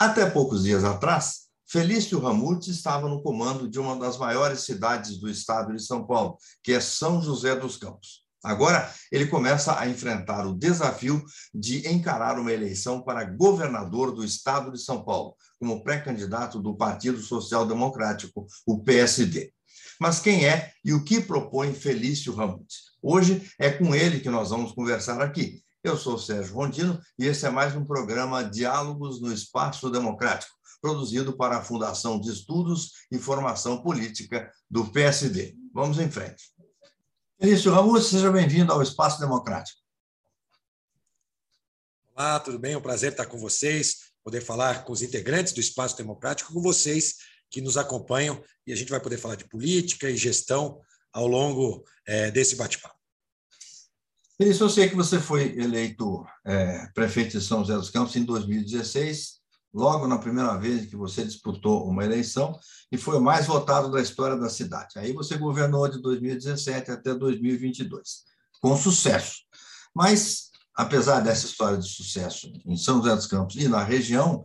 Até poucos dias atrás, Felício Ramutes estava no comando de uma das maiores cidades do estado de São Paulo, que é São José dos Campos. Agora, ele começa a enfrentar o desafio de encarar uma eleição para governador do estado de São Paulo, como pré-candidato do Partido Social Democrático, o PSD. Mas quem é e o que propõe Felício Ramutes? Hoje é com ele que nós vamos conversar aqui. Eu sou o Sérgio Rondino e esse é mais um programa Diálogos no Espaço Democrático, produzido para a Fundação de Estudos e Formação Política do PSD. Vamos em frente. Felício Ramos, seja bem-vindo ao Espaço Democrático. Olá, tudo bem? É um prazer estar com vocês, poder falar com os integrantes do Espaço Democrático, com vocês que nos acompanham, e a gente vai poder falar de política e gestão ao longo é, desse bate-papo. Felício, eu sei que você foi eleito é, prefeito de São José dos Campos em 2016, logo na primeira vez que você disputou uma eleição, e foi o mais votado da história da cidade. Aí você governou de 2017 até 2022, com sucesso. Mas, apesar dessa história de sucesso em São José dos Campos e na região,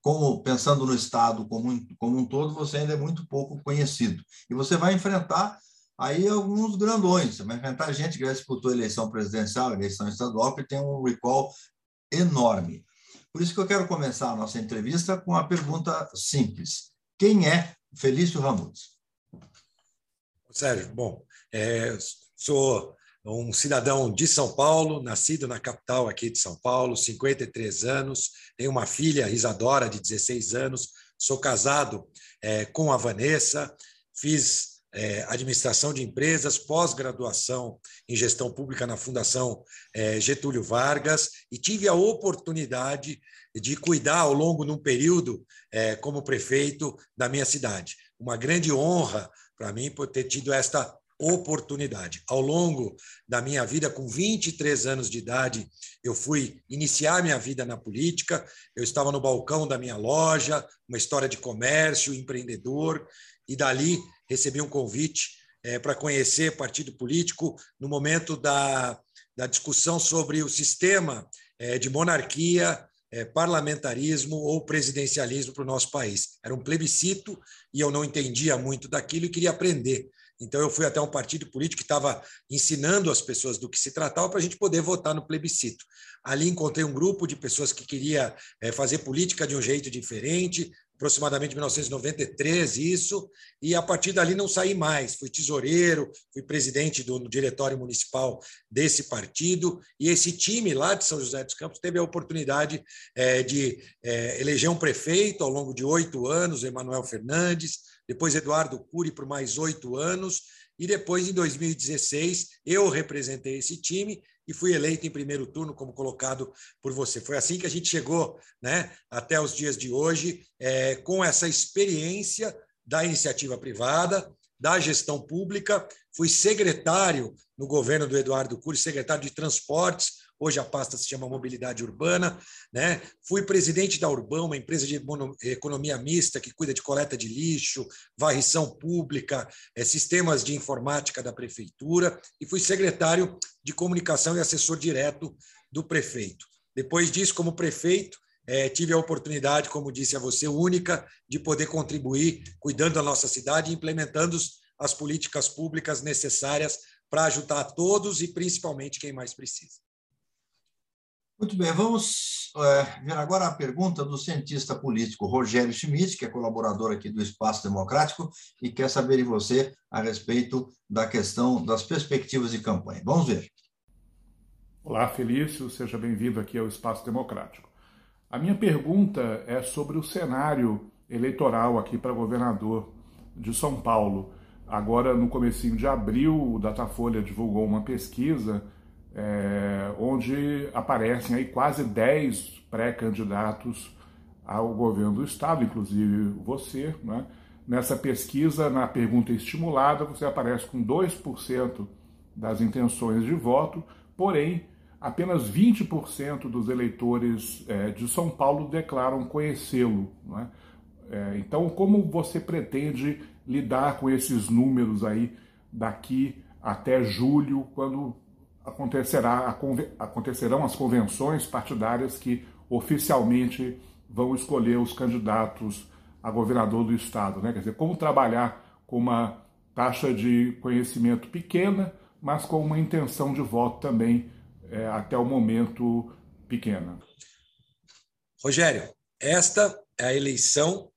como pensando no Estado como, como um todo, você ainda é muito pouco conhecido. E você vai enfrentar aí alguns grandões. Vai enfrentar gente que já disputou eleição presidencial, eleição estadual, que tem um recall enorme. Por isso que eu quero começar a nossa entrevista com uma pergunta simples. Quem é Felício Ramudes? Sérgio, bom, é, sou um cidadão de São Paulo, nascido na capital aqui de São Paulo, 53 anos, tenho uma filha, Isadora, de 16 anos, sou casado é, com a Vanessa, fiz é, administração de empresas, pós-graduação em gestão pública na Fundação é, Getúlio Vargas e tive a oportunidade de cuidar ao longo de um período é, como prefeito da minha cidade. Uma grande honra para mim por ter tido esta oportunidade. Ao longo da minha vida, com 23 anos de idade, eu fui iniciar minha vida na política. Eu estava no balcão da minha loja, uma história de comércio, empreendedor, e dali recebi um convite é, para conhecer partido político no momento da, da discussão sobre o sistema é, de monarquia, é, parlamentarismo ou presidencialismo para o nosso país. Era um plebiscito e eu não entendia muito daquilo e queria aprender. Então, eu fui até um partido político que estava ensinando as pessoas do que se tratava para a gente poder votar no plebiscito. Ali encontrei um grupo de pessoas que queria fazer política de um jeito diferente, aproximadamente 1993, isso, e a partir dali não saí mais. Fui tesoureiro, fui presidente do diretório municipal desse partido, e esse time lá de São José dos Campos teve a oportunidade é, de é, eleger um prefeito ao longo de oito anos, Emanuel Fernandes, depois Eduardo Cury por mais oito anos, e depois, em 2016, eu representei esse time e fui eleito em primeiro turno como colocado por você. Foi assim que a gente chegou né, até os dias de hoje, é, com essa experiência da iniciativa privada, da gestão pública. Fui secretário no governo do Eduardo Cury, secretário de Transportes, hoje a pasta se chama Mobilidade Urbana. Né? Fui presidente da Urbão, uma empresa de economia mista que cuida de coleta de lixo, varrição pública, é, sistemas de informática da prefeitura, e fui secretário de comunicação e assessor direto do prefeito. Depois disso, como prefeito, é, tive a oportunidade, como disse a você, única, de poder contribuir cuidando da nossa cidade e implementando as políticas públicas necessárias para ajudar todos e principalmente quem mais precisa. Muito bem, vamos é, ver agora a pergunta do cientista político Rogério Schmidt, que é colaborador aqui do Espaço Democrático e quer saber de você a respeito da questão das perspectivas de campanha. Vamos ver. Olá, Felício, seja bem-vindo aqui ao Espaço Democrático. A minha pergunta é sobre o cenário eleitoral aqui para governador de São Paulo. Agora, no comecinho de abril, o Datafolha divulgou uma pesquisa é, onde aparecem aí quase 10 pré-candidatos ao governo do Estado, inclusive você. Né? Nessa pesquisa, na pergunta estimulada, você aparece com 2% das intenções de voto, porém, apenas 20% dos eleitores é, de São Paulo declaram conhecê-lo. Né? É, então, como você pretende lidar com esses números aí daqui até julho, quando acontecerá, acontecerão as convenções partidárias que oficialmente vão escolher os candidatos a governador do estado, né? Quer dizer, como trabalhar com uma taxa de conhecimento pequena, mas com uma intenção de voto também é, até o momento pequena. Rogério, esta é a eleição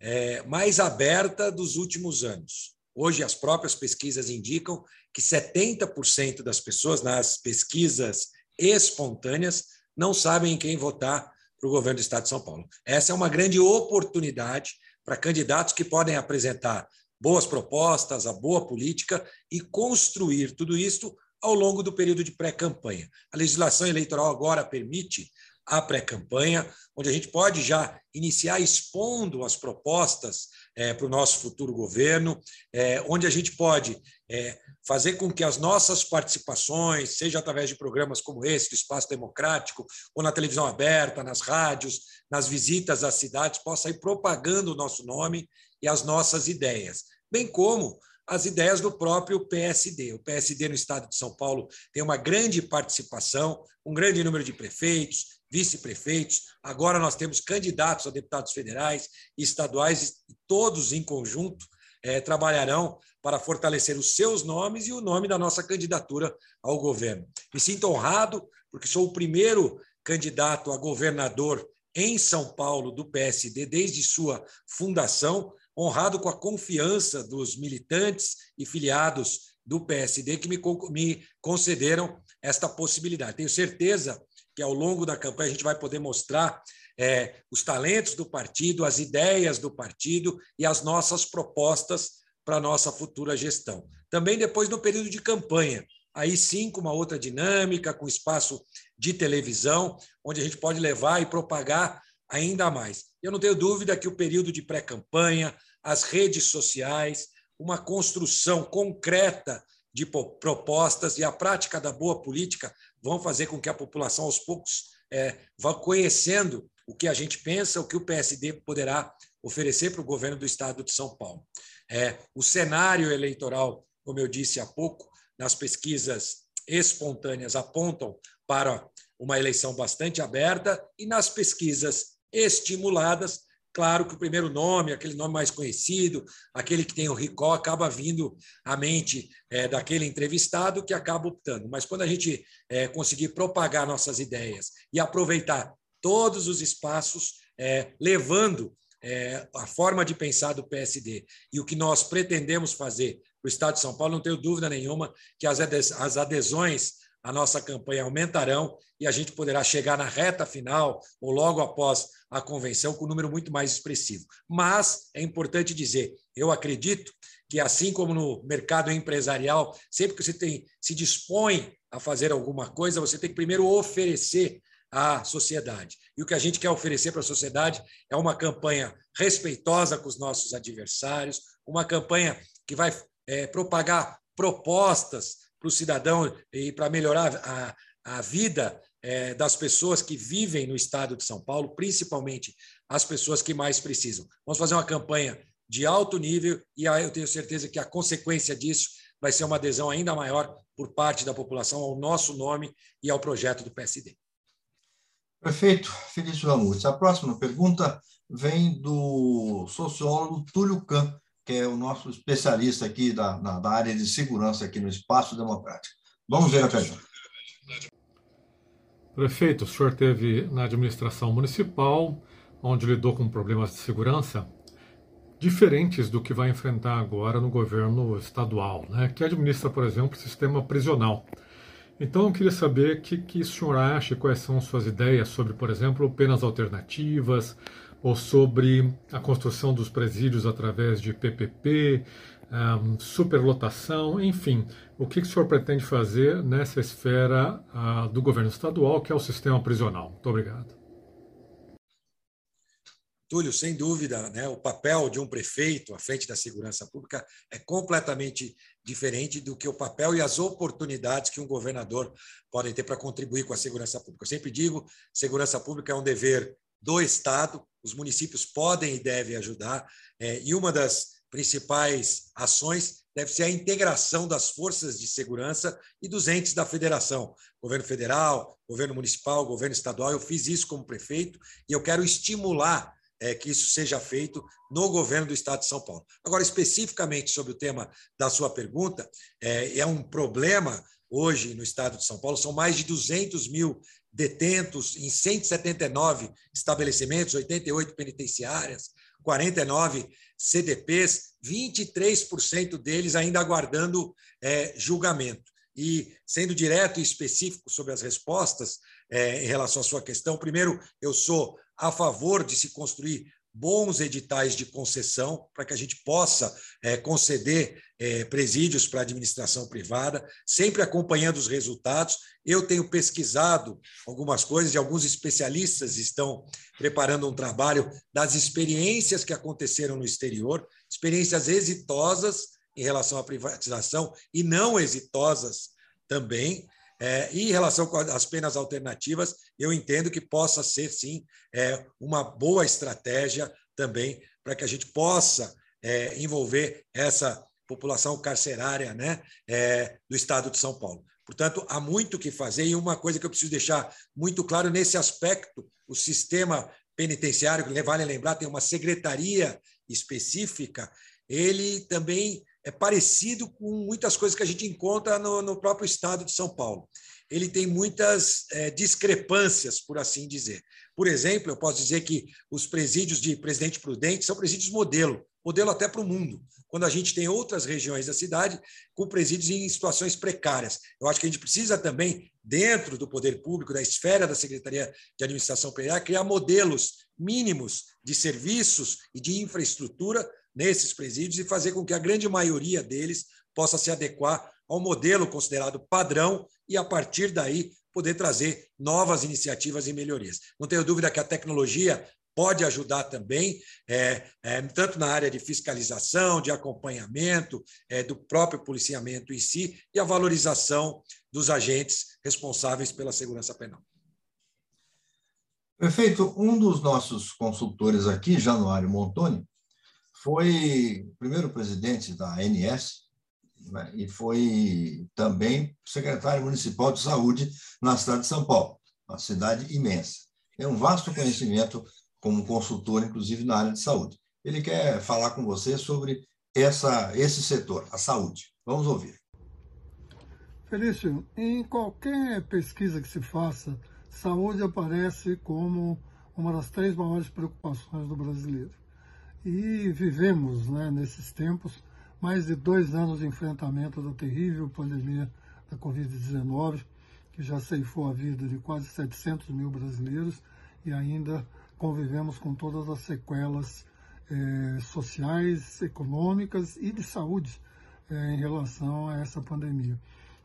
é, mais aberta dos últimos anos. Hoje, as próprias pesquisas indicam que 70% das pessoas, nas pesquisas espontâneas, não sabem em quem votar para o governo do Estado de São Paulo. Essa é uma grande oportunidade para candidatos que podem apresentar boas propostas, a boa política e construir tudo isso ao longo do período de pré-campanha. A legislação eleitoral agora permite a pré-campanha, onde a gente pode já iniciar expondo as propostas é, para o nosso futuro governo, é, onde a gente pode é, fazer com que as nossas participações, seja através de programas como esse, do Espaço Democrático, ou na televisão aberta, nas rádios, nas visitas às cidades, possa ir propagando o nosso nome e as nossas ideias, bem como as ideias do próprio PSD. O PSD no estado de São Paulo tem uma grande participação, um grande número de prefeitos, vice-prefeitos. Agora nós temos candidatos a deputados federais e estaduais, todos em conjunto é, trabalharão para fortalecer os seus nomes e o nome da nossa candidatura ao governo. Me sinto honrado, porque sou o primeiro candidato a governador em São Paulo do PSD desde sua fundação, honrado com a confiança dos militantes e filiados do PSD que me, me concederam esta possibilidade. Tenho certeza que ao longo da campanha a gente vai poder mostrar é, os talentos do partido, as ideias do partido e as nossas propostas para a nossa futura gestão. Também depois no período de campanha, aí sim com uma outra dinâmica, com espaço de televisão, onde a gente pode levar e propagar ainda mais. Eu não tenho dúvida que o período de pré-campanha, as redes sociais, uma construção concreta de propostas e a prática da boa política vão fazer com que a população, aos poucos, é, vá conhecendo o que a gente pensa, o que o PSD poderá oferecer para o governo do Estado de São Paulo. É, o cenário eleitoral, como eu disse há pouco, nas pesquisas espontâneas apontam para uma eleição bastante aberta e nas pesquisas estimuladas Claro que o primeiro nome, aquele nome mais conhecido, aquele que tem o Ricó, acaba vindo à mente é, daquele entrevistado que acaba optando. Mas quando a gente é, conseguir propagar nossas ideias e aproveitar todos os espaços, é, levando é, a forma de pensar do PSD e o que nós pretendemos fazer para o Estado de São Paulo, não tenho dúvida nenhuma que as adesões à nossa campanha aumentarão e a gente poderá chegar na reta final ou logo após a convenção com um número muito mais expressivo. Mas é importante dizer, eu acredito que assim como no mercado empresarial, sempre que você tem, se dispõe a fazer alguma coisa, você tem que primeiro oferecer à sociedade. E o que a gente quer oferecer para a sociedade é uma campanha respeitosa com os nossos adversários, uma campanha que vai é, propagar propostas para o cidadão e para melhorar a, a vida é, das pessoas que vivem no estado de São Paulo, principalmente as pessoas que mais precisam. Vamos fazer uma campanha de alto nível e eu tenho certeza que a consequência disso vai ser uma adesão ainda maior por parte da população ao nosso nome e ao projeto do PSD. Prefeito Felício Ramutes, a próxima pergunta vem do sociólogo Túlio Kahn, que é o nosso especialista aqui da, na, da área de segurança aqui no Espaço Democrático. Vamos ver a pergunta. Prefeito, o senhor teve na administração municipal, onde lidou com problemas de segurança diferentes do que vai enfrentar agora no governo estadual, né, que administra, por exemplo, o sistema prisional. Então, eu queria saber o que, que o senhor acha, quais são suas ideias sobre, por exemplo, penas alternativas, ou sobre a construção dos presídios através de PPP, um, superlotação, enfim, o que, que o senhor pretende fazer nessa esfera uh, do governo estadual, que é o sistema prisional? Muito obrigado. Túlio, sem dúvida, né, o papel de um prefeito à frente da segurança pública é completamente diferente do que o papel e as oportunidades que um governador podem ter para contribuir com a segurança pública. Eu sempre digo, segurança pública é um dever do Estado, os municípios podem e devem ajudar, é, e uma das principais ações deve ser a integração das forças de segurança e dos entes da federação, governo federal, governo municipal, governo estadual. Eu fiz isso como prefeito e eu quero estimular é, que isso seja feito no governo do Estado de São Paulo. Agora, especificamente sobre o tema da sua pergunta, é, é um problema hoje no Estado de São Paulo, são mais de 200 mil detentos em 179 estabelecimentos, 88 penitenciárias, 49 CDPs, 23% deles ainda aguardando é, julgamento. E, sendo direto e específico sobre as respostas é, em relação à sua questão, primeiro, eu sou a favor de se construir bons editais de concessão para que a gente possa é, conceder é, presídios para a administração privada, sempre acompanhando os resultados. Eu tenho pesquisado algumas coisas e alguns especialistas estão preparando um trabalho das experiências que aconteceram no exterior, experiências exitosas em relação à privatização e não exitosas também. É, em relação às penas alternativas, eu entendo que possa ser, sim, é, uma boa estratégia também para que a gente possa é, envolver essa população carcerária né, é, do Estado de São Paulo. Portanto, há muito que fazer, e uma coisa que eu preciso deixar muito claro nesse aspecto: o sistema penitenciário, que vale lembrar, tem uma secretaria específica, ele também é parecido com muitas coisas que a gente encontra no, no próprio estado de São Paulo. Ele tem muitas é, discrepâncias, por assim dizer. Por exemplo, eu posso dizer que os presídios de Presidente Prudente são presídios modelo, modelo até para o mundo, quando a gente tem outras regiões da cidade com presídios em situações precárias. Eu acho que a gente precisa também, dentro do poder público, da esfera da Secretaria de Administração Penal, criar modelos mínimos de serviços e de infraestrutura nesses presídios e fazer com que a grande maioria deles possa se adequar ao modelo considerado padrão e, a partir daí, poder trazer novas iniciativas e melhorias. Não tenho dúvida que a tecnologia pode ajudar também, é, é, tanto na área de fiscalização, de acompanhamento, é, do próprio policiamento em si e a valorização dos agentes responsáveis pela segurança penal. Prefeito, um dos nossos consultores aqui, Januário Montoni, foi primeiro presidente da ANS né, e foi também secretário municipal de saúde na cidade de São Paulo, uma cidade imensa. Tem um vasto conhecimento como consultor, inclusive na área de saúde. Ele quer falar com você sobre essa, esse setor, a saúde. Vamos ouvir. Felício, em qualquer pesquisa que se faça, saúde aparece como uma das três maiores preocupações do brasileiro. E vivemos, né, nesses tempos, mais de dois anos de enfrentamento da terrível pandemia da Covid-19, que já ceifou a vida de quase 700 mil brasileiros e ainda convivemos com todas as sequelas eh, sociais, econômicas e de saúde eh, em relação a essa pandemia.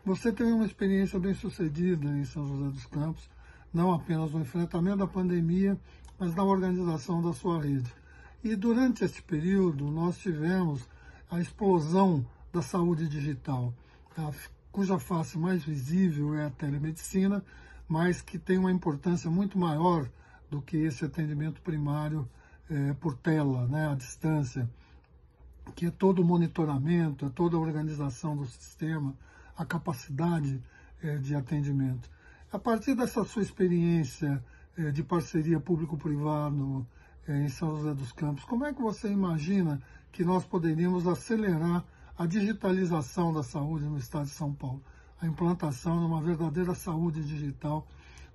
Você teve uma experiência bem sucedida em São José dos Campos, não apenas no enfrentamento da pandemia, mas na organização da sua rede. E durante esse período, nós tivemos a explosão da saúde digital, cuja face mais visível é a telemedicina, mas que tem uma importância muito maior do que esse atendimento primário é, por tela, né, à distância, que é todo o monitoramento, é toda a organização do sistema, a capacidade é, de atendimento. A partir dessa sua experiência é, de parceria público-privado em São José dos Campos. Como é que você imagina que nós poderíamos acelerar a digitalização da saúde no estado de São Paulo? A implantação de uma verdadeira saúde digital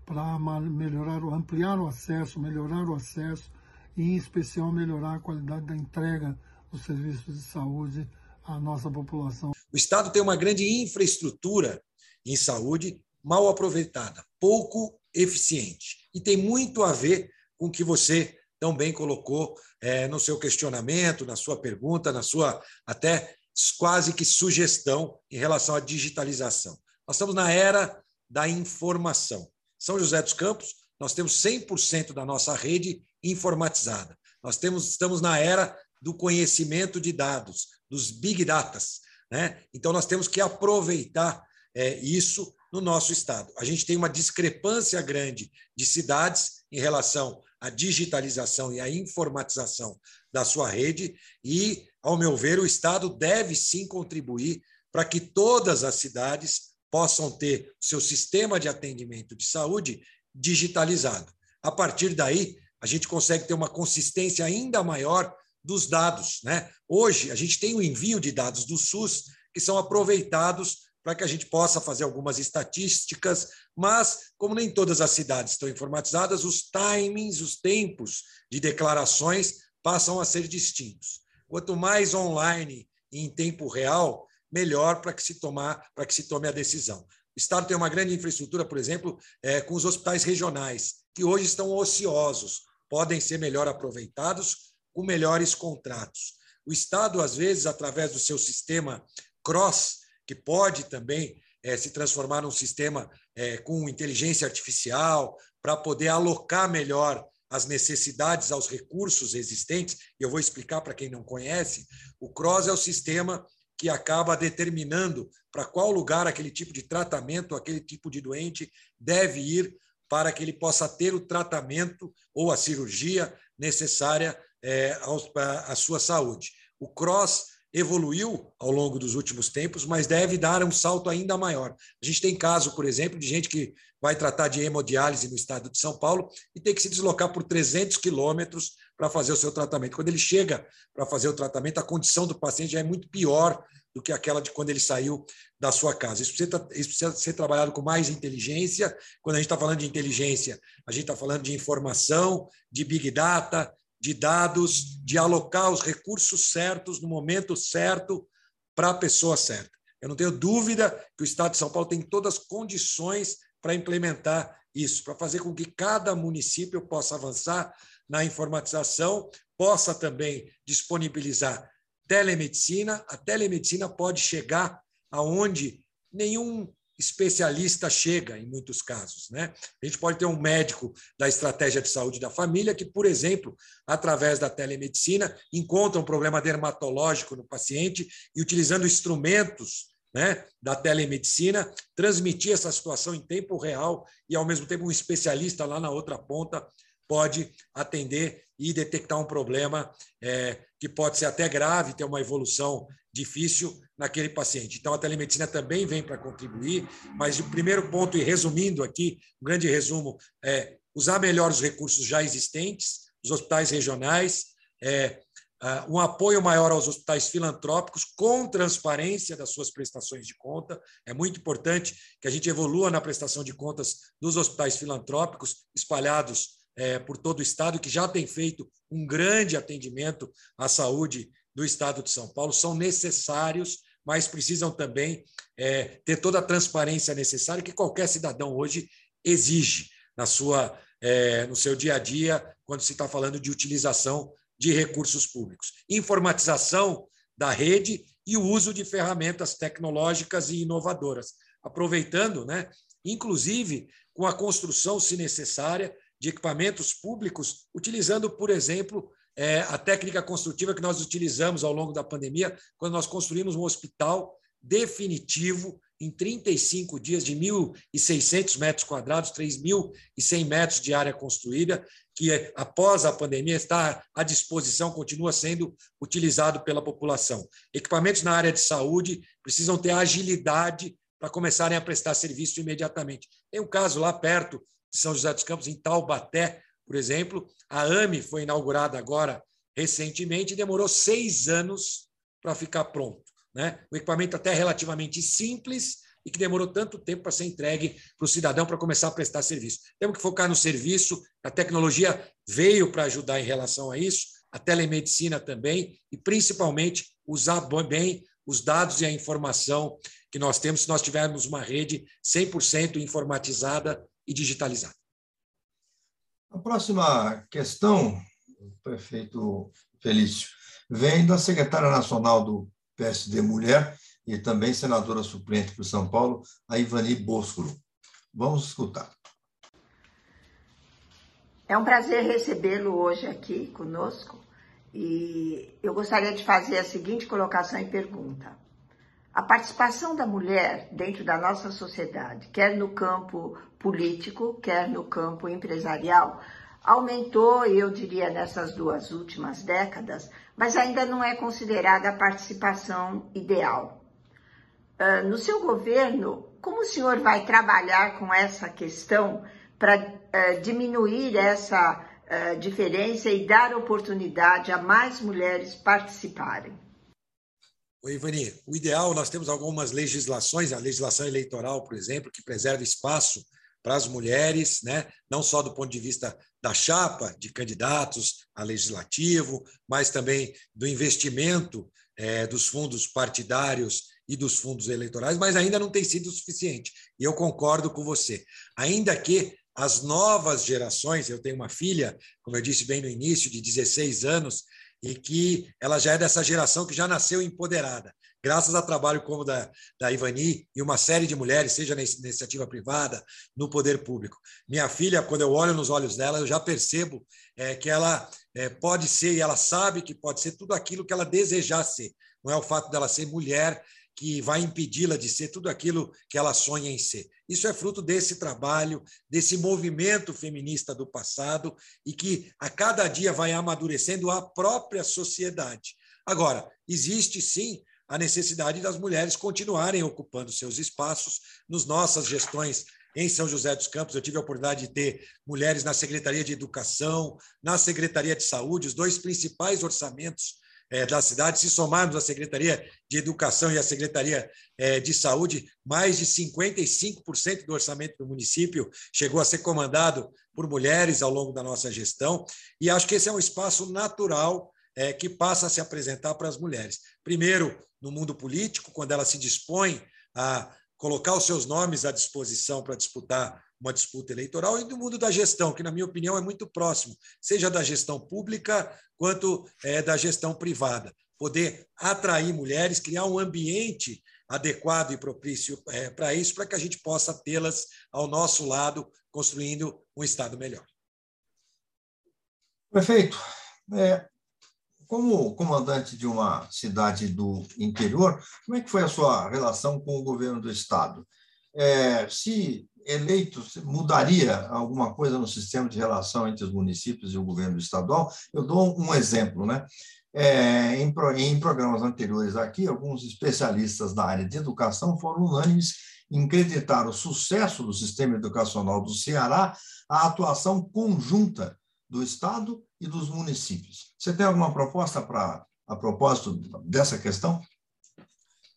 para melhorar, ampliar o acesso, melhorar o acesso e, em especial, melhorar a qualidade da entrega dos serviços de saúde à nossa população. O Estado tem uma grande infraestrutura em saúde mal aproveitada, pouco eficiente. E tem muito a ver com o que você tão bem colocou é, no seu questionamento, na sua pergunta, na sua até quase que sugestão em relação à digitalização. Nós estamos na era da informação. São José dos Campos, nós temos 100% da nossa rede informatizada. Nós temos, estamos na era do conhecimento de dados, dos big datas. Né? Então, nós temos que aproveitar é, isso no nosso estado. A gente tem uma discrepância grande de cidades em relação a digitalização e a informatização da sua rede, e ao meu ver, o Estado deve sim contribuir para que todas as cidades possam ter o seu sistema de atendimento de saúde digitalizado. A partir daí, a gente consegue ter uma consistência ainda maior dos dados. Né? Hoje, a gente tem o envio de dados do SUS que são aproveitados para que a gente possa fazer algumas estatísticas, mas, como nem todas as cidades estão informatizadas, os timings, os tempos de declarações passam a ser distintos. Quanto mais online e em tempo real, melhor para que se tomar, para que se tome a decisão. O Estado tem uma grande infraestrutura, por exemplo, é, com os hospitais regionais, que hoje estão ociosos, podem ser melhor aproveitados com melhores contratos. O Estado, às vezes, através do seu sistema cross, que pode também é, se transformar num sistema é, com inteligência artificial, para poder alocar melhor as necessidades aos recursos existentes, eu vou explicar para quem não conhece, o CROSS é o sistema que acaba determinando para qual lugar aquele tipo de tratamento, aquele tipo de doente deve ir para que ele possa ter o tratamento ou a cirurgia necessária é, à sua saúde. O CROSS evoluiu ao longo dos últimos tempos, mas deve dar um salto ainda maior. A gente tem caso, por exemplo, de gente que vai tratar de hemodiálise no estado de São Paulo e tem que se deslocar por 300 quilômetros para fazer o seu tratamento. Quando ele chega para fazer o tratamento, a condição do paciente já é muito pior do que aquela de quando ele saiu da sua casa. Isso precisa, isso precisa ser trabalhado com mais inteligência. Quando a gente está falando de inteligência, a gente está falando de informação, de big data, de dados, de alocar os recursos certos no momento certo para a pessoa certa. Eu não tenho dúvida que o Estado de São Paulo tem todas as condições para implementar isso, para fazer com que cada município possa avançar na informatização, possa também disponibilizar telemedicina. A telemedicina pode chegar aonde nenhum especialista chega em muitos casos. Né? A gente pode ter um médico da estratégia de saúde da família que, por exemplo, através da telemedicina, encontra um problema dermatológico no paciente e, utilizando instrumentos né, da telemedicina, transmitir essa situação em tempo real e, ao mesmo tempo, um especialista lá na outra ponta pode atender e detectar um problema é, que pode ser até grave, ter uma evolução difícil naquele paciente. Então, a telemedicina também vem para contribuir, mas o primeiro ponto, e resumindo aqui, um grande resumo, é usar melhor os recursos já existentes, os hospitais regionais, é, um apoio maior aos hospitais filantrópicos, com transparência das suas prestações de conta. É muito importante que a gente evolua na prestação de contas dos hospitais filantrópicos espalhados é, por todo o Estado, que já tem feito um grande atendimento à saúde do Estado de São Paulo, são necessários, mas precisam também é, ter toda a transparência necessária que qualquer cidadão hoje exige na sua, é, no seu dia a dia, quando se está falando de utilização de recursos públicos. Informatização da rede e o uso de ferramentas tecnológicas e inovadoras, aproveitando, né, inclusive com a construção, se necessária, de equipamentos públicos, utilizando, por exemplo, é, a técnica construtiva que nós utilizamos ao longo da pandemia, quando nós construímos um hospital definitivo em 35 dias de 1.600 metros quadrados, 3.100 metros de área construída, que após a pandemia está à disposição, continua sendo utilizado pela população. Equipamentos na área de saúde precisam ter agilidade para começarem a prestar serviço imediatamente. Tem um caso lá perto de São José dos Campos, em Taubaté, por exemplo. A AME foi inaugurada agora recentemente e demorou seis anos para ficar pronto. Né? Um equipamento até relativamente simples e que demorou tanto tempo para ser entregue para o cidadão para começar a prestar serviço. Temos que focar no serviço, a tecnologia veio para ajudar em relação a isso, a telemedicina também, e principalmente usar bem os dados e a informação que nós temos se nós tivermos uma rede 100% informatizada e digitalizada. A próxima questão, prefeito Felício, vem da secretária nacional do PSD Mulher e também senadora suplente para São Paulo, a Ivani Boscolo. Vamos escutar. É um prazer recebê-lo hoje aqui conosco e eu gostaria de fazer a seguinte colocação e pergunta. A participação da mulher dentro da nossa sociedade, quer no campo político, quer no campo empresarial, aumentou, eu diria, nessas duas últimas décadas, mas ainda não é considerada a participação ideal. Uh, no seu governo, como o senhor vai trabalhar com essa questão para uh, diminuir essa uh, diferença e dar oportunidade a mais mulheres participarem? Oi, Ivani, o ideal, nós temos algumas legislações, a legislação eleitoral, por exemplo, que preserva espaço para as mulheres, né? não só do ponto de vista da chapa de candidatos a legislativo, mas também do investimento é, dos fundos partidários e dos fundos eleitorais, mas ainda não tem sido suficiente. E eu concordo com você. Ainda que as novas gerações, eu tenho uma filha, como eu disse bem no início, de 16 anos, e que ela já é dessa geração que já nasceu empoderada, graças a trabalho como da, da Ivani e uma série de mulheres, seja na iniciativa privada, no poder público. Minha filha, quando eu olho nos olhos dela, eu já percebo é, que ela é, pode ser, e ela sabe que pode ser tudo aquilo que ela desejar ser. Não é o fato dela ser mulher que vai impedi-la de ser tudo aquilo que ela sonha em ser. Isso é fruto desse trabalho, desse movimento feminista do passado e que a cada dia vai amadurecendo a própria sociedade. Agora, existe sim a necessidade das mulheres continuarem ocupando seus espaços nos nossas gestões em São José dos Campos. Eu tive a oportunidade de ter mulheres na Secretaria de Educação, na Secretaria de Saúde, os dois principais orçamentos é, da cidade, se somarmos a Secretaria de Educação e a Secretaria é, de Saúde, mais de 55% do orçamento do município chegou a ser comandado por mulheres ao longo da nossa gestão, e acho que esse é um espaço natural é, que passa a se apresentar para as mulheres. Primeiro, no mundo político, quando ela se dispõe a colocar os seus nomes à disposição para disputar uma disputa eleitoral, e no mundo da gestão, que, na minha opinião, é muito próximo, seja da gestão pública quanto é, da gestão privada. Poder atrair mulheres, criar um ambiente adequado e propício é, para isso, para que a gente possa tê-las ao nosso lado, construindo um Estado melhor. Prefeito, é, como comandante de uma cidade do interior, como é que foi a sua relação com o governo do Estado? É, se eleito, mudaria alguma coisa no sistema de relação entre os municípios e o governo estadual? Eu dou um exemplo, né? É, em, em programas anteriores aqui, alguns especialistas da área de educação foram unânimes em acreditar o sucesso do sistema educacional do Ceará à atuação conjunta do Estado e dos municípios. Você tem alguma proposta para a propósito dessa questão?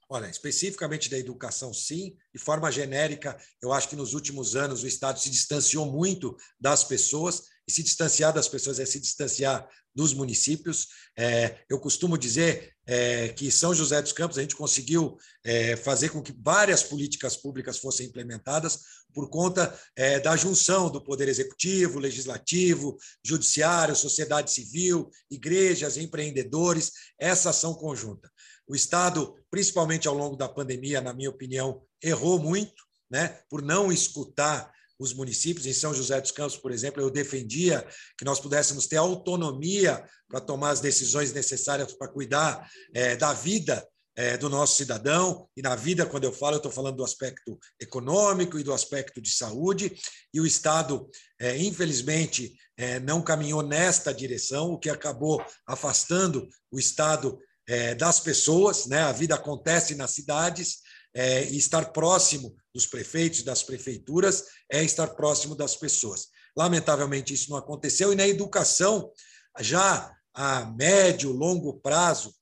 Olha, especificamente da educação, sim. De forma genérica, eu acho que nos últimos anos o Estado se distanciou muito das pessoas, e se distanciar das pessoas é se distanciar dos municípios. É, eu costumo dizer é, que São José dos Campos a gente conseguiu é, fazer com que várias políticas públicas fossem implementadas por conta é, da junção do poder executivo, legislativo, judiciário, sociedade civil, igrejas, empreendedores, essa ação conjunta. O Estado, principalmente ao longo da pandemia, na minha opinião, errou muito, né, por não escutar os municípios. Em São José dos Campos, por exemplo, eu defendia que nós pudéssemos ter autonomia para tomar as decisões necessárias para cuidar é, da vida é, do nosso cidadão. E na vida, quando eu falo, eu estou falando do aspecto econômico e do aspecto de saúde. E o Estado, é, infelizmente, é, não caminhou nesta direção, o que acabou afastando o Estado é, das pessoas, né? A vida acontece nas cidades é, e estar próximo dos prefeitos das prefeituras é estar próximo das pessoas. Lamentavelmente isso não aconteceu e na educação já a médio, longo prazo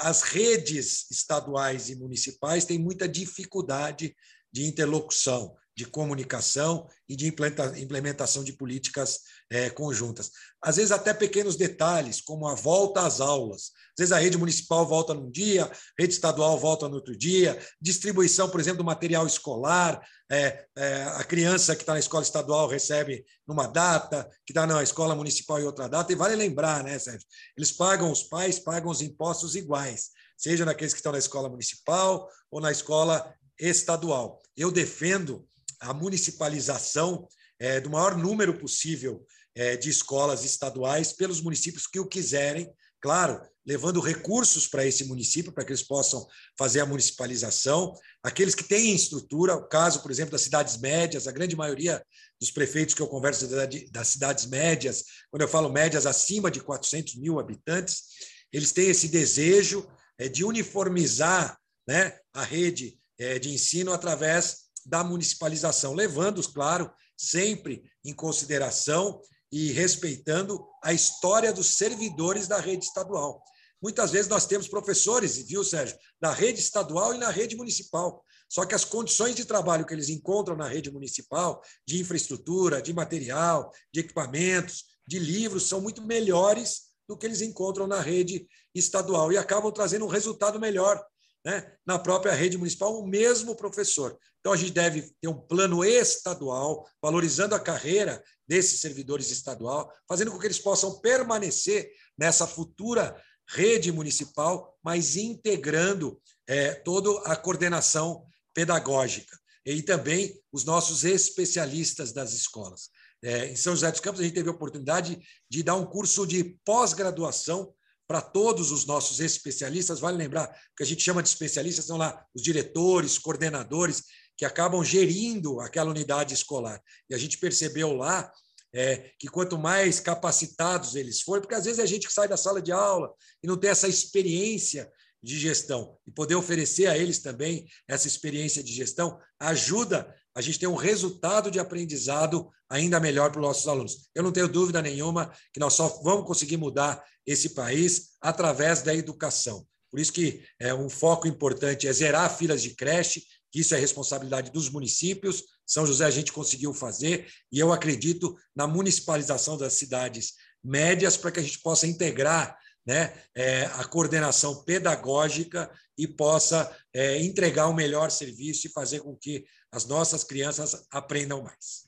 as redes estaduais e municipais têm muita dificuldade de interlocução, de comunicação e de implementação de políticas é, conjuntas. Às vezes, até pequenos detalhes, como a volta às aulas. Às vezes, a rede municipal volta num dia, rede estadual volta no outro dia, distribuição, por exemplo, do material escolar. É, é, a criança que está na escola estadual recebe numa data, que está na escola municipal em outra data. E vale lembrar, né, Sérgio? Eles pagam, os pais pagam os impostos iguais, seja naqueles que estão na escola municipal ou na escola estadual. Eu defendo a municipalização é, do maior número possível é, de escolas estaduais pelos municípios que o quiserem, claro, levando recursos para esse município, para que eles possam fazer a municipalização. Aqueles que têm estrutura, o caso, por exemplo, das cidades médias, a grande maioria dos prefeitos que eu converso das cidades médias, quando eu falo médias acima de 400 mil habitantes, eles têm esse desejo é, de uniformizar né, a rede é, de ensino através da municipalização, levando, claro, sempre em consideração e respeitando a história dos servidores da rede estadual. Muitas vezes nós temos professores, viu, Sérgio, na rede estadual e na rede municipal. Só que as condições de trabalho que eles encontram na rede municipal, de infraestrutura, de material, de equipamentos, de livros, são muito melhores do que eles encontram na rede estadual e acabam trazendo um resultado melhor né? na própria rede municipal, o mesmo professor. Então, a gente deve ter um plano estadual, valorizando a carreira desses servidores estadual, fazendo com que eles possam permanecer nessa futura rede municipal, mas integrando é, toda a coordenação pedagógica e também os nossos especialistas das escolas. É, em São José dos Campos, a gente teve a oportunidade de dar um curso de pós-graduação para todos os nossos especialistas. Vale lembrar que a gente chama de especialistas, são lá os diretores, coordenadores, que acabam gerindo aquela unidade escolar. E a gente percebeu lá é, que quanto mais capacitados eles forem, porque às vezes é gente que sai da sala de aula e não tem essa experiência de gestão, e poder oferecer a eles também essa experiência de gestão ajuda a gente ter um resultado de aprendizado ainda melhor para os nossos alunos. Eu não tenho dúvida nenhuma que nós só vamos conseguir mudar esse país através da educação. Por isso que é um foco importante é zerar filas de creche, que isso é responsabilidade dos municípios. São José a gente conseguiu fazer e eu acredito na municipalização das cidades médias para que a gente possa integrar né, é, a coordenação pedagógica e possa é, entregar o um melhor serviço e fazer com que as nossas crianças aprendam mais.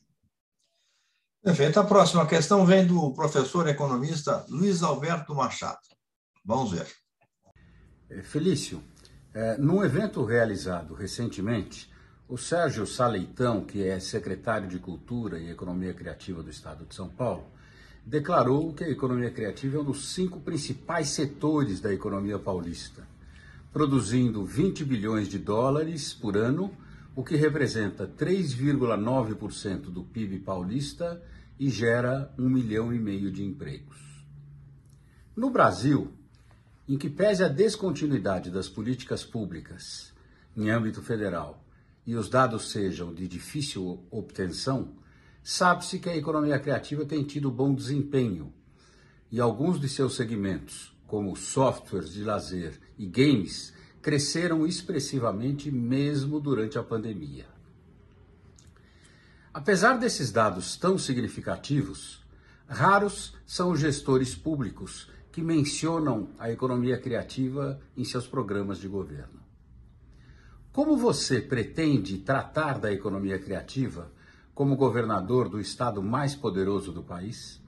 Perfeito. A próxima questão vem do professor economista Luiz Alberto Machado. Vamos ver. É, Felício, é, num evento realizado recentemente, o Sérgio Saleitão, que é secretário de Cultura e Economia Criativa do Estado de São Paulo, declarou que a economia criativa é um dos cinco principais setores da economia paulista, produzindo 20 bilhões de dólares por ano, o que representa 3,9% do PIB paulista e gera um milhão e meio de empregos. No Brasil, em que pese a descontinuidade das políticas públicas em âmbito federal e os dados sejam de difícil obtenção, sabe-se que a economia criativa tem tido bom desempenho e alguns de seus segmentos, como softwares de lazer e games, cresceram expressivamente mesmo durante a pandemia. Apesar desses dados tão significativos, raros são os gestores públicos que mencionam a economia criativa em seus programas de governo. Como você pretende tratar da economia criativa como governador do estado mais poderoso do país?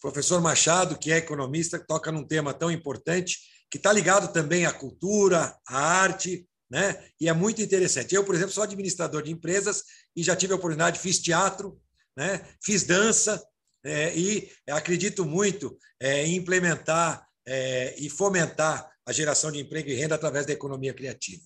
Professor Machado, que é economista, toca num tema tão importante, que está ligado também à cultura, à arte, né? E é muito interessante. Eu, por exemplo, sou administrador de empresas e já tive a oportunidade, fiz teatro, né? fiz dança é, e acredito muito é, em implementar é, e fomentar a geração de emprego e renda através da economia criativa.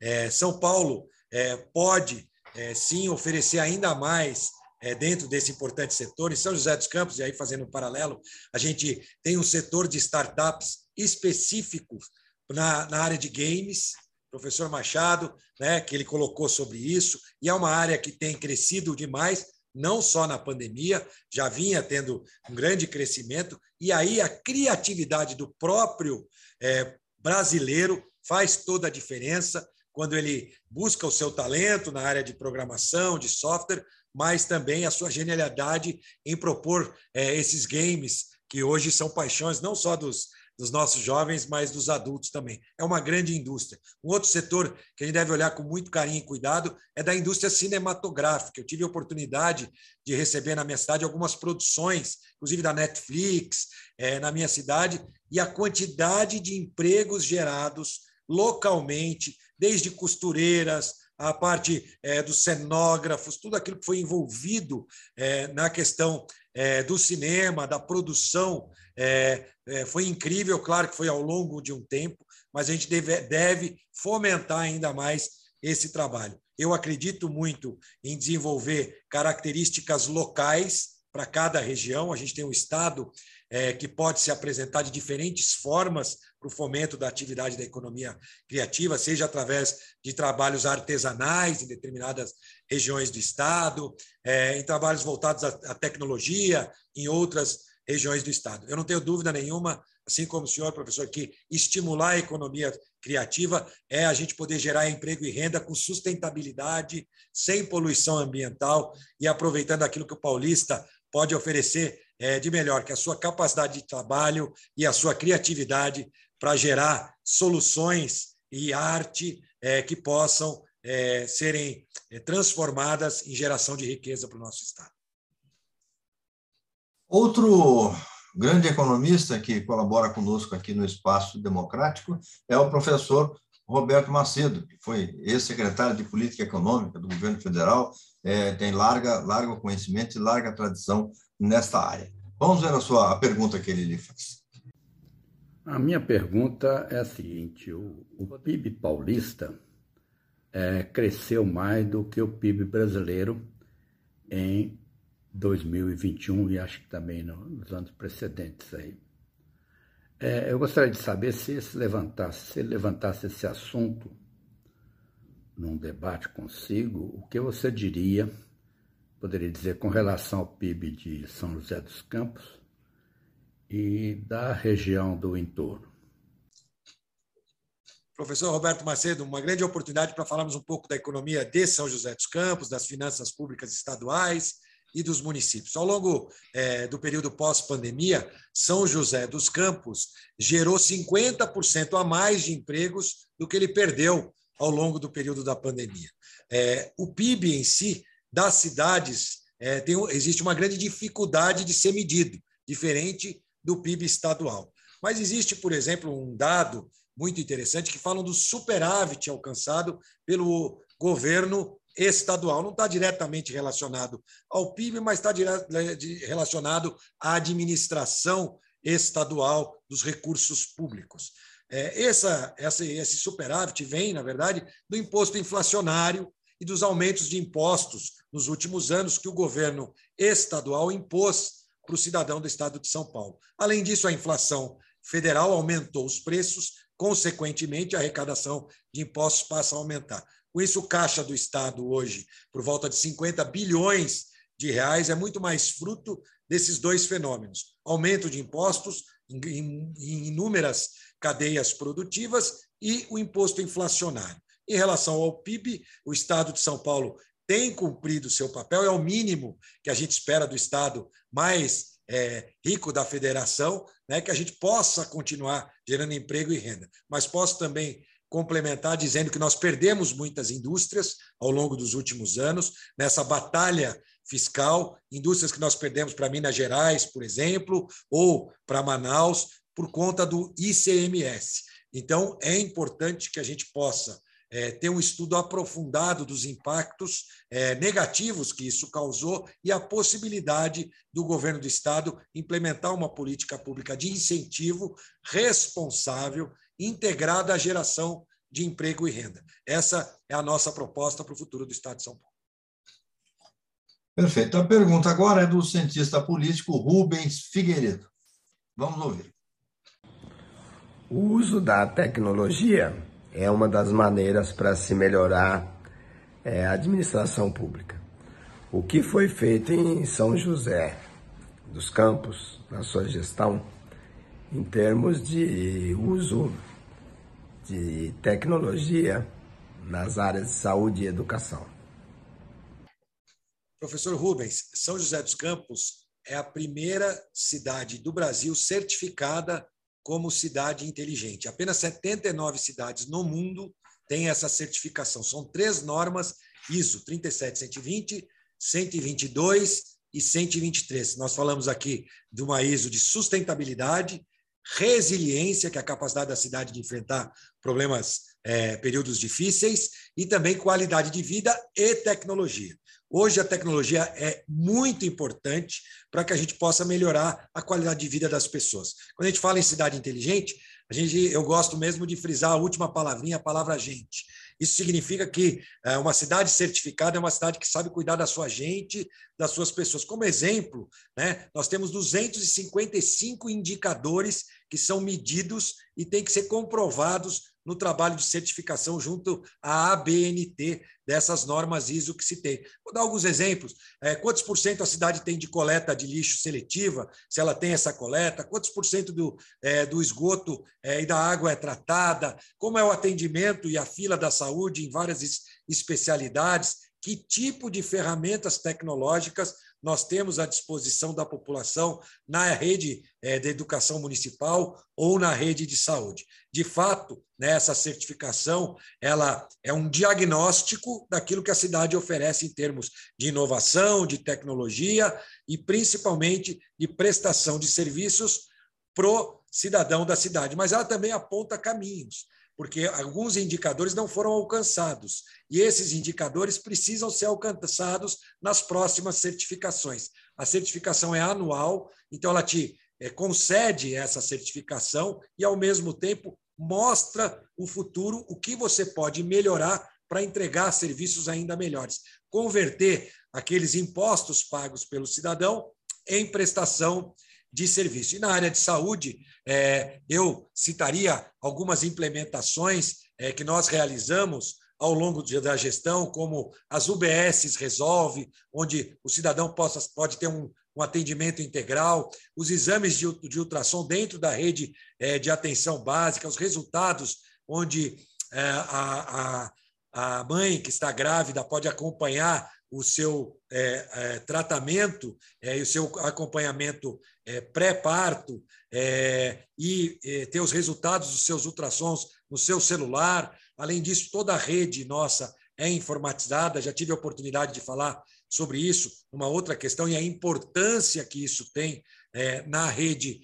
É, São Paulo é, pode é, sim oferecer ainda mais dentro desse importante setor. Em São José dos Campos, e aí fazendo um paralelo, a gente tem um setor de startups específicos na, na área de games, professor Machado, né, que ele colocou sobre isso, e é uma área que tem crescido demais, não só na pandemia, já vinha tendo um grande crescimento, e aí a criatividade do próprio é, brasileiro faz toda a diferença quando ele busca o seu talento na área de programação, de software, mas também a sua genialidade em propor é, esses games que hoje são paixões não só dos dos nossos jovens, mas dos adultos também. É uma grande indústria. Um outro setor que a gente deve olhar com muito carinho e cuidado é da indústria cinematográfica. Eu tive a oportunidade de receber na minha cidade algumas produções, inclusive da Netflix, é, na minha cidade, e a quantidade de empregos gerados localmente, desde costureiras, a parte é, dos cenógrafos, tudo aquilo que foi envolvido é, na questão é, do cinema, da produção, é, é, foi incrível. Claro que foi ao longo de um tempo, mas a gente deve, deve fomentar ainda mais esse trabalho. Eu acredito muito em desenvolver características locais para cada região. A gente tem um estado é, que pode se apresentar de diferentes formas para o fomento da atividade da economia criativa, seja através de trabalhos artesanais em determinadas regiões do estado, é, em trabalhos voltados à, à tecnologia em outras regiões do estado. Eu não tenho dúvida nenhuma, assim como o senhor, professor, que estimular a economia criativa é a gente poder gerar emprego e renda com sustentabilidade, sem poluição ambiental e aproveitando aquilo que o paulista pode oferecer é, de melhor, que é a sua capacidade de trabalho e a sua criatividade para gerar soluções e arte é, que possam é, serem é, transformadas em geração de riqueza para o nosso Estado. Outro grande economista que colabora conosco aqui no Espaço Democrático é o professor Roberto Macedo, que foi ex-secretário de Política Econômica do governo federal, é, tem larga, largo conhecimento e larga tradição nesta área. Vamos ver a sua a pergunta que ele lhe faz. A minha pergunta é a seguinte: o, o PIB paulista é, cresceu mais do que o PIB brasileiro em 2021 e acho que também nos anos precedentes aí. É, eu gostaria de saber se, se levantasse, se levantasse esse assunto num debate consigo, o que você diria poderia dizer, com relação ao PIB de São José dos Campos e da região do entorno. Professor Roberto Macedo, uma grande oportunidade para falarmos um pouco da economia de São José dos Campos, das finanças públicas estaduais e dos municípios. Ao longo é, do período pós-pandemia, São José dos Campos gerou 50% a mais de empregos do que ele perdeu ao longo do período da pandemia. É, o PIB em si das cidades é, tem, existe uma grande dificuldade de ser medido, diferente do PIB estadual. Mas existe, por exemplo, um dado muito interessante que falam do superávit alcançado pelo governo estadual. Não está diretamente relacionado ao PIB, mas está relacionado à administração estadual dos recursos públicos. É, essa, essa, esse superávit vem, na verdade, do imposto inflacionário e dos aumentos de impostos nos últimos anos que o governo estadual impôs para o cidadão do estado de São Paulo. Além disso, a inflação federal aumentou os preços, consequentemente, a arrecadação de impostos passa a aumentar. Com isso, o caixa do Estado hoje, por volta de 50 bilhões de reais, é muito mais fruto desses dois fenômenos: aumento de impostos em, inúmeras cadeias produtivas e o imposto inflacionário. Em relação ao PIB, o Estado de São Paulo tem cumprido seu papel, é o mínimo que a gente espera do Estado mais é, rico da federação, né, que a gente possa continuar gerando emprego e renda. Mas posso também complementar dizendo que nós perdemos muitas indústrias ao longo dos últimos anos nessa batalha fiscal, indústrias que nós perdemos para Minas Gerais, por exemplo, ou para Manaus, por conta do ICMS. Então, é importante que a gente possa é, ter um estudo aprofundado dos impactos é, negativos que isso causou e a possibilidade do governo do Estado implementar uma política pública de incentivo responsável, integrada à geração de emprego e renda. Essa é a nossa proposta para o futuro do Estado de São Paulo. Perfeito. A pergunta agora é do cientista político Rubens Figueiredo. Vamos ouvir. O uso da tecnologia é uma das maneiras para se melhorar é, a administração pública. O que foi feito em São José dos Campos, na sua gestão, em termos de uso de tecnologia nas áreas de saúde e educação. Professor Rubens, São José dos Campos é a primeira cidade do Brasil certificada como cidade inteligente. Apenas 79 cidades no mundo têm essa certificação. São três normas ISO 37120, 122 e 123. Nós falamos aqui de uma ISO de sustentabilidade, resiliência, que é a capacidade da cidade de enfrentar problemas, é, períodos difíceis, e também qualidade de vida e tecnologia. Hoje a tecnologia é muito importante para que a gente possa melhorar a qualidade de vida das pessoas. Quando a gente fala em cidade inteligente, a gente, eu gosto mesmo de frisar a última palavrinha, a palavra gente. Isso significa que é, uma cidade certificada é uma cidade que sabe cuidar da sua gente, das suas pessoas. Como exemplo, né, nós temos 255 indicadores que são medidos e têm que ser comprovados no trabalho de certificação junto à ABNT dessas normas ISO que se tem. Vou dar alguns exemplos. É, quantos por cento a cidade tem de coleta de lixo seletiva, se ela tem essa coleta? Quantos por cento do, é, do esgoto é, e da água é tratada? Como é o atendimento e a fila da saúde em várias especialidades? Que tipo de ferramentas tecnológicas nós temos à disposição da população na rede é, de educação municipal ou na rede de saúde. De fato, né, essa certificação ela é um diagnóstico daquilo que a cidade oferece em termos de inovação, de tecnologia e principalmente de prestação de serviços pro cidadão da cidade, mas ela também aponta caminhos porque alguns indicadores não foram alcançados. E esses indicadores precisam ser alcançados nas próximas certificações. A certificação é anual, então ela te é, concede essa certificação e, ao mesmo tempo, mostra o futuro, o que você pode melhorar para entregar serviços ainda melhores. Converter aqueles impostos pagos pelo cidadão em prestação de serviço. E na área de saúde, é, eu citaria algumas implementações é, que nós realizamos ao longo da gestão, como as UBS Resolve, onde o cidadão possa, pode ter um, um atendimento integral, os exames de, de ultrassom dentro da rede é, de atenção básica, os resultados onde é, a, a, a mãe que está grávida pode acompanhar o seu é, é, tratamento é, e o seu acompanhamento é, pré-parto é, e é, ter os resultados dos seus ultrassons no seu celular. Além disso, toda a rede nossa é informatizada. Já tive a oportunidade de falar sobre isso, uma outra questão, e a importância que isso tem na rede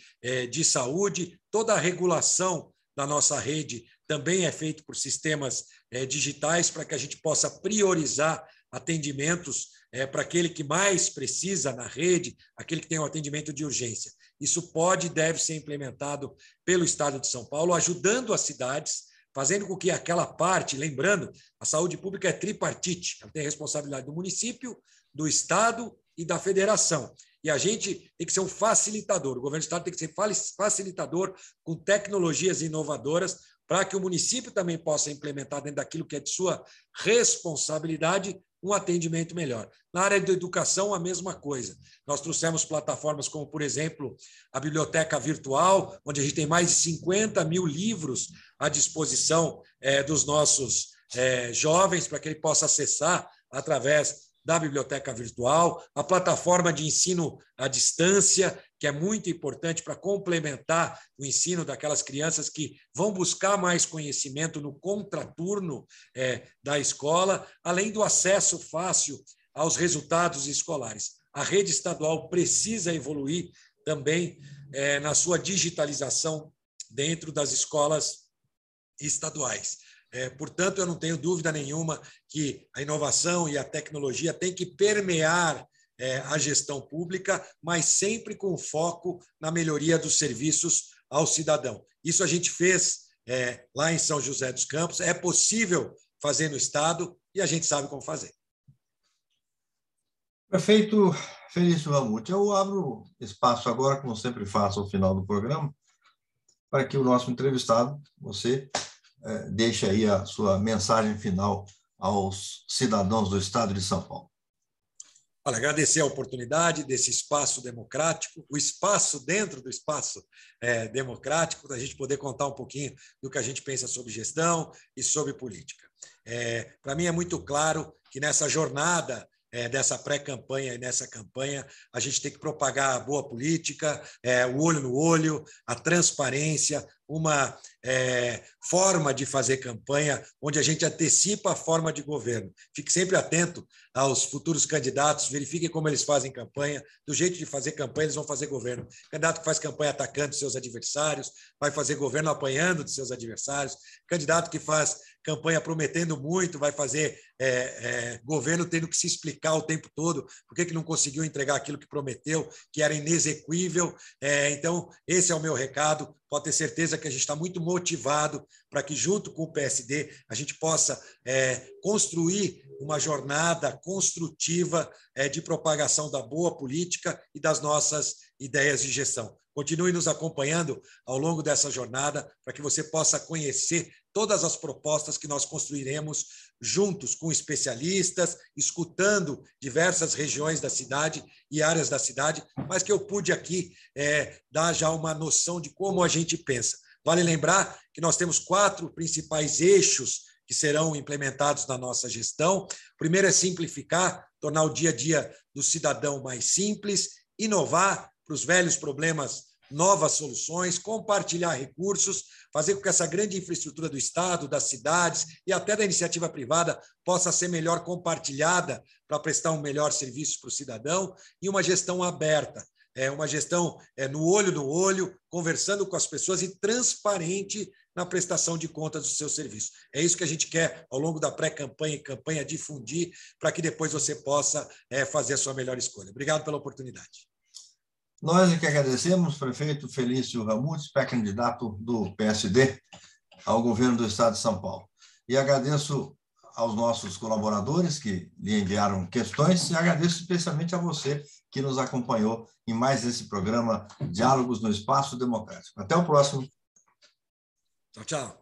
de saúde. Toda a regulação da nossa rede também é feita por sistemas digitais para que a gente possa priorizar atendimentos é, para aquele que mais precisa na rede, aquele que tem um atendimento de urgência. Isso pode e deve ser implementado pelo Estado de São Paulo, ajudando as cidades, fazendo com que aquela parte, lembrando, a saúde pública é tripartite, ela tem a responsabilidade do município, do Estado e da federação. E a gente tem que ser um facilitador, o governo do Estado tem que ser facilitador com tecnologias inovadoras para que o município também possa implementar dentro daquilo que é de sua responsabilidade um atendimento melhor. Na área da educação, a mesma coisa. Nós trouxemos plataformas como, por exemplo, a Biblioteca Virtual, onde a gente tem mais de 50 mil livros à disposição é, dos nossos é, jovens, para que ele possa acessar através da biblioteca virtual, a plataforma de ensino à distância, que é muito importante para complementar o ensino daquelas crianças que vão buscar mais conhecimento no contraturno é, da escola, além do acesso fácil aos resultados escolares. A rede estadual precisa evoluir também é, na sua digitalização dentro das escolas estaduais. É, portanto, eu não tenho dúvida nenhuma que a inovação e a tecnologia têm que permear é, a gestão pública, mas sempre com foco na melhoria dos serviços ao cidadão. Isso a gente fez é, lá em São José dos Campos, é possível fazer no Estado e a gente sabe como fazer. Prefeito Felício Ramute, eu abro espaço agora, como sempre faço ao final do programa, para que o nosso entrevistado, você, deixe aí a sua mensagem final aos cidadãos do Estado de São Paulo. Olha, agradecer a oportunidade desse espaço democrático, o espaço dentro do espaço é, democrático, da gente poder contar um pouquinho do que a gente pensa sobre gestão e sobre política. É, Para mim é muito claro que nessa jornada é, dessa pré-campanha e nessa campanha, a gente tem que propagar a boa política, é, o olho no olho, a transparência, uma é, forma de fazer campanha onde a gente antecipa a forma de governo. Fique sempre atento aos futuros candidatos, verifiquem como eles fazem campanha, do jeito de fazer campanha, eles vão fazer governo. Candidato que faz campanha atacando seus adversários, vai fazer governo apanhando de seus adversários. Candidato que faz campanha prometendo muito, vai fazer é, é, governo tendo que se explicar o tempo todo por que, que não conseguiu entregar aquilo que prometeu, que era inexequível. É, então, esse é o meu recado. Pode ter certeza que a gente está muito motivado para que, junto com o PSD, a gente possa é, construir uma jornada construtiva é, de propagação da boa política e das nossas ideias de gestão. Continue nos acompanhando ao longo dessa jornada para que você possa conhecer todas as propostas que nós construiremos juntos com especialistas, escutando diversas regiões da cidade e áreas da cidade, mas que eu pude aqui é, dar já uma noção de como a gente pensa. Vale lembrar que nós temos quatro principais eixos que serão implementados na nossa gestão. O primeiro é simplificar, tornar o dia a dia do cidadão mais simples, inovar para os velhos problemas novas soluções, compartilhar recursos, fazer com que essa grande infraestrutura do Estado, das cidades e até da iniciativa privada possa ser melhor compartilhada para prestar um melhor serviço para o cidadão e uma gestão aberta. É uma gestão é, no olho no olho, conversando com as pessoas e transparente na prestação de contas do seu serviço. É isso que a gente quer, ao longo da pré-campanha e campanha, difundir, para que depois você possa é, fazer a sua melhor escolha. Obrigado pela oportunidade. Nós é que agradecemos, prefeito Felício Ramutes, pré-candidato do PSD ao governo do Estado de São Paulo. E agradeço aos nossos colaboradores que lhe enviaram questões e agradeço especialmente a você que nos acompanhou em mais esse programa Diálogos no Espaço Democrático. Até o próximo. Tchau, tchau.